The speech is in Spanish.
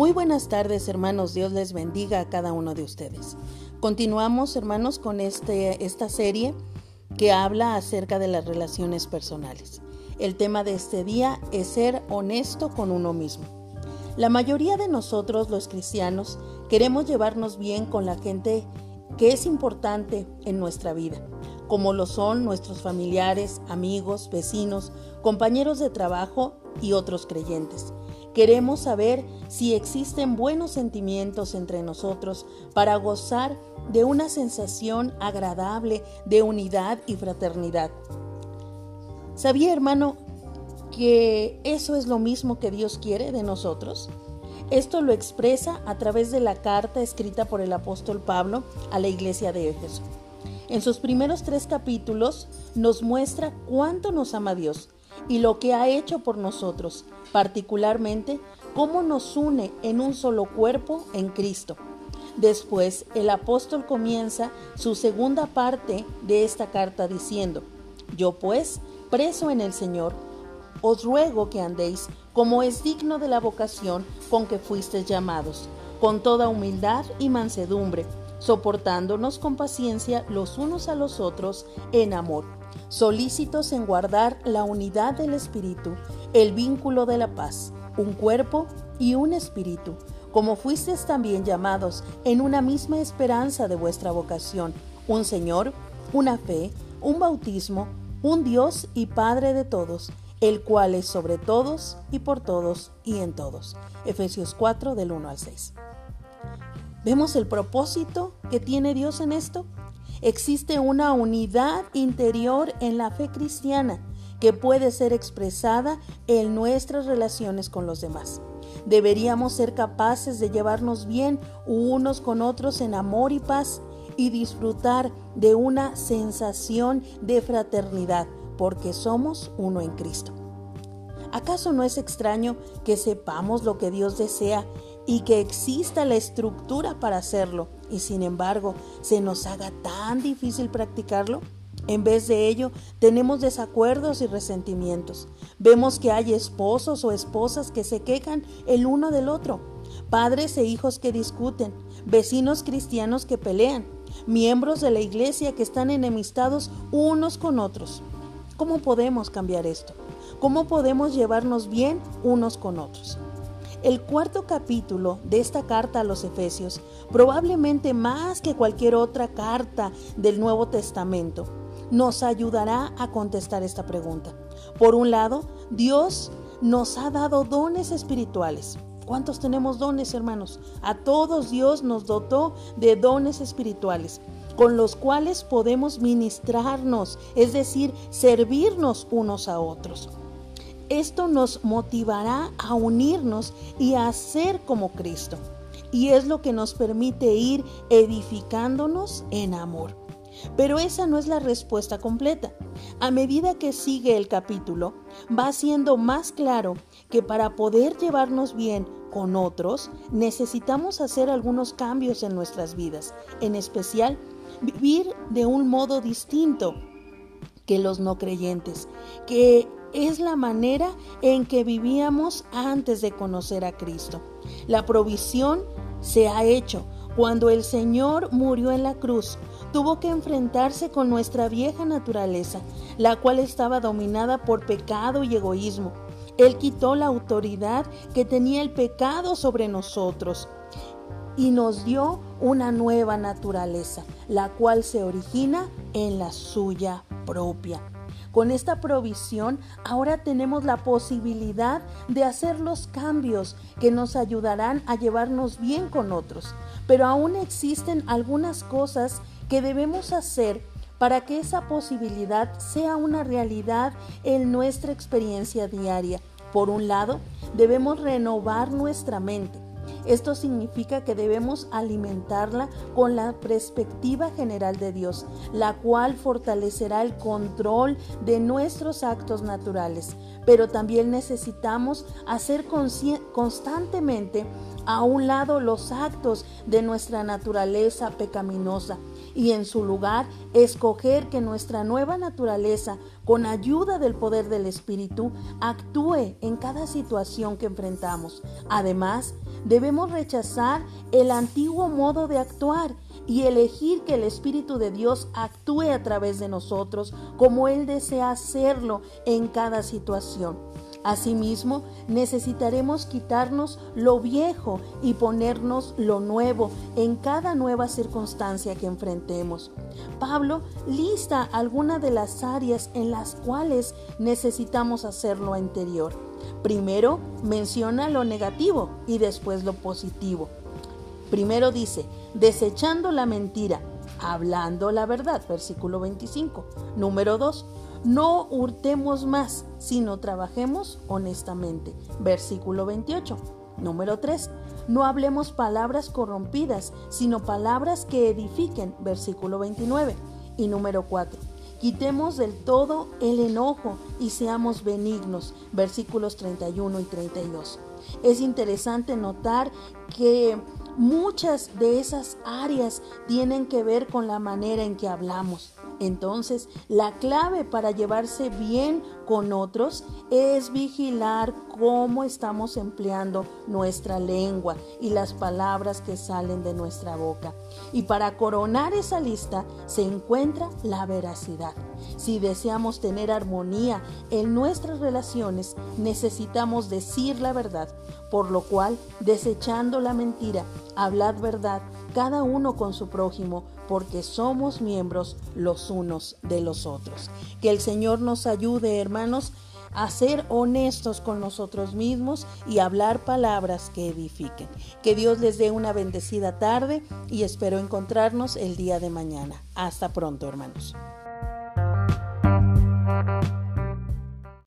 Muy buenas tardes, hermanos. Dios les bendiga a cada uno de ustedes. Continuamos, hermanos, con este, esta serie que habla acerca de las relaciones personales. El tema de este día es ser honesto con uno mismo. La mayoría de nosotros, los cristianos, queremos llevarnos bien con la gente que es importante en nuestra vida, como lo son nuestros familiares, amigos, vecinos, compañeros de trabajo y otros creyentes. Queremos saber si existen buenos sentimientos entre nosotros para gozar de una sensación agradable de unidad y fraternidad. ¿Sabía, hermano, que eso es lo mismo que Dios quiere de nosotros? Esto lo expresa a través de la carta escrita por el apóstol Pablo a la iglesia de Éfeso. En sus primeros tres capítulos nos muestra cuánto nos ama Dios y lo que ha hecho por nosotros, particularmente cómo nos une en un solo cuerpo en Cristo. Después, el apóstol comienza su segunda parte de esta carta diciendo, Yo pues, preso en el Señor, os ruego que andéis como es digno de la vocación con que fuisteis llamados, con toda humildad y mansedumbre, soportándonos con paciencia los unos a los otros en amor solícitos en guardar la unidad del Espíritu, el vínculo de la paz, un cuerpo y un espíritu, como fuisteis también llamados en una misma esperanza de vuestra vocación, un Señor, una fe, un bautismo, un Dios y Padre de todos, el cual es sobre todos y por todos y en todos. Efesios 4 del 1 al 6. ¿Vemos el propósito que tiene Dios en esto? Existe una unidad interior en la fe cristiana que puede ser expresada en nuestras relaciones con los demás. Deberíamos ser capaces de llevarnos bien unos con otros en amor y paz y disfrutar de una sensación de fraternidad porque somos uno en Cristo. ¿Acaso no es extraño que sepamos lo que Dios desea y que exista la estructura para hacerlo y sin embargo se nos haga tan difícil practicarlo? En vez de ello, tenemos desacuerdos y resentimientos. Vemos que hay esposos o esposas que se quejan el uno del otro, padres e hijos que discuten, vecinos cristianos que pelean, miembros de la iglesia que están enemistados unos con otros. ¿Cómo podemos cambiar esto? ¿Cómo podemos llevarnos bien unos con otros? El cuarto capítulo de esta carta a los Efesios, probablemente más que cualquier otra carta del Nuevo Testamento, nos ayudará a contestar esta pregunta. Por un lado, Dios nos ha dado dones espirituales. ¿Cuántos tenemos dones, hermanos? A todos Dios nos dotó de dones espirituales con los cuales podemos ministrarnos, es decir, servirnos unos a otros. Esto nos motivará a unirnos y a ser como Cristo. Y es lo que nos permite ir edificándonos en amor. Pero esa no es la respuesta completa. A medida que sigue el capítulo, va siendo más claro que para poder llevarnos bien con otros, necesitamos hacer algunos cambios en nuestras vidas, en especial vivir de un modo distinto que los no creyentes, que es la manera en que vivíamos antes de conocer a Cristo. La provisión se ha hecho. Cuando el Señor murió en la cruz, tuvo que enfrentarse con nuestra vieja naturaleza, la cual estaba dominada por pecado y egoísmo. Él quitó la autoridad que tenía el pecado sobre nosotros y nos dio una nueva naturaleza, la cual se origina en la suya propia. Con esta provisión ahora tenemos la posibilidad de hacer los cambios que nos ayudarán a llevarnos bien con otros. Pero aún existen algunas cosas que debemos hacer para que esa posibilidad sea una realidad en nuestra experiencia diaria. Por un lado, debemos renovar nuestra mente esto significa que debemos alimentarla con la perspectiva general de Dios, la cual fortalecerá el control de nuestros actos naturales. Pero también necesitamos hacer constantemente a un lado los actos de nuestra naturaleza pecaminosa y en su lugar escoger que nuestra nueva naturaleza, con ayuda del poder del Espíritu, actúe en cada situación que enfrentamos. Además, Debemos rechazar el antiguo modo de actuar y elegir que el Espíritu de Dios actúe a través de nosotros como Él desea hacerlo en cada situación. Asimismo, necesitaremos quitarnos lo viejo y ponernos lo nuevo en cada nueva circunstancia que enfrentemos. Pablo lista algunas de las áreas en las cuales necesitamos hacer lo anterior. Primero menciona lo negativo y después lo positivo. Primero dice, desechando la mentira, hablando la verdad, versículo 25. Número 2, no hurtemos más, sino trabajemos honestamente. Versículo 28. Número 3. No hablemos palabras corrompidas, sino palabras que edifiquen. Versículo 29. Y número 4. Quitemos del todo el enojo y seamos benignos. Versículos 31 y 32. Es interesante notar que muchas de esas áreas tienen que ver con la manera en que hablamos. Entonces, la clave para llevarse bien con otros es vigilar cómo estamos empleando nuestra lengua y las palabras que salen de nuestra boca. Y para coronar esa lista se encuentra la veracidad. Si deseamos tener armonía en nuestras relaciones, necesitamos decir la verdad, por lo cual, desechando la mentira, hablad verdad, cada uno con su prójimo, porque somos miembros los unos de los otros. Que el Señor nos ayude, hermanos, a ser honestos con nosotros mismos y hablar palabras que edifiquen. Que Dios les dé una bendecida tarde y espero encontrarnos el día de mañana. Hasta pronto, hermanos.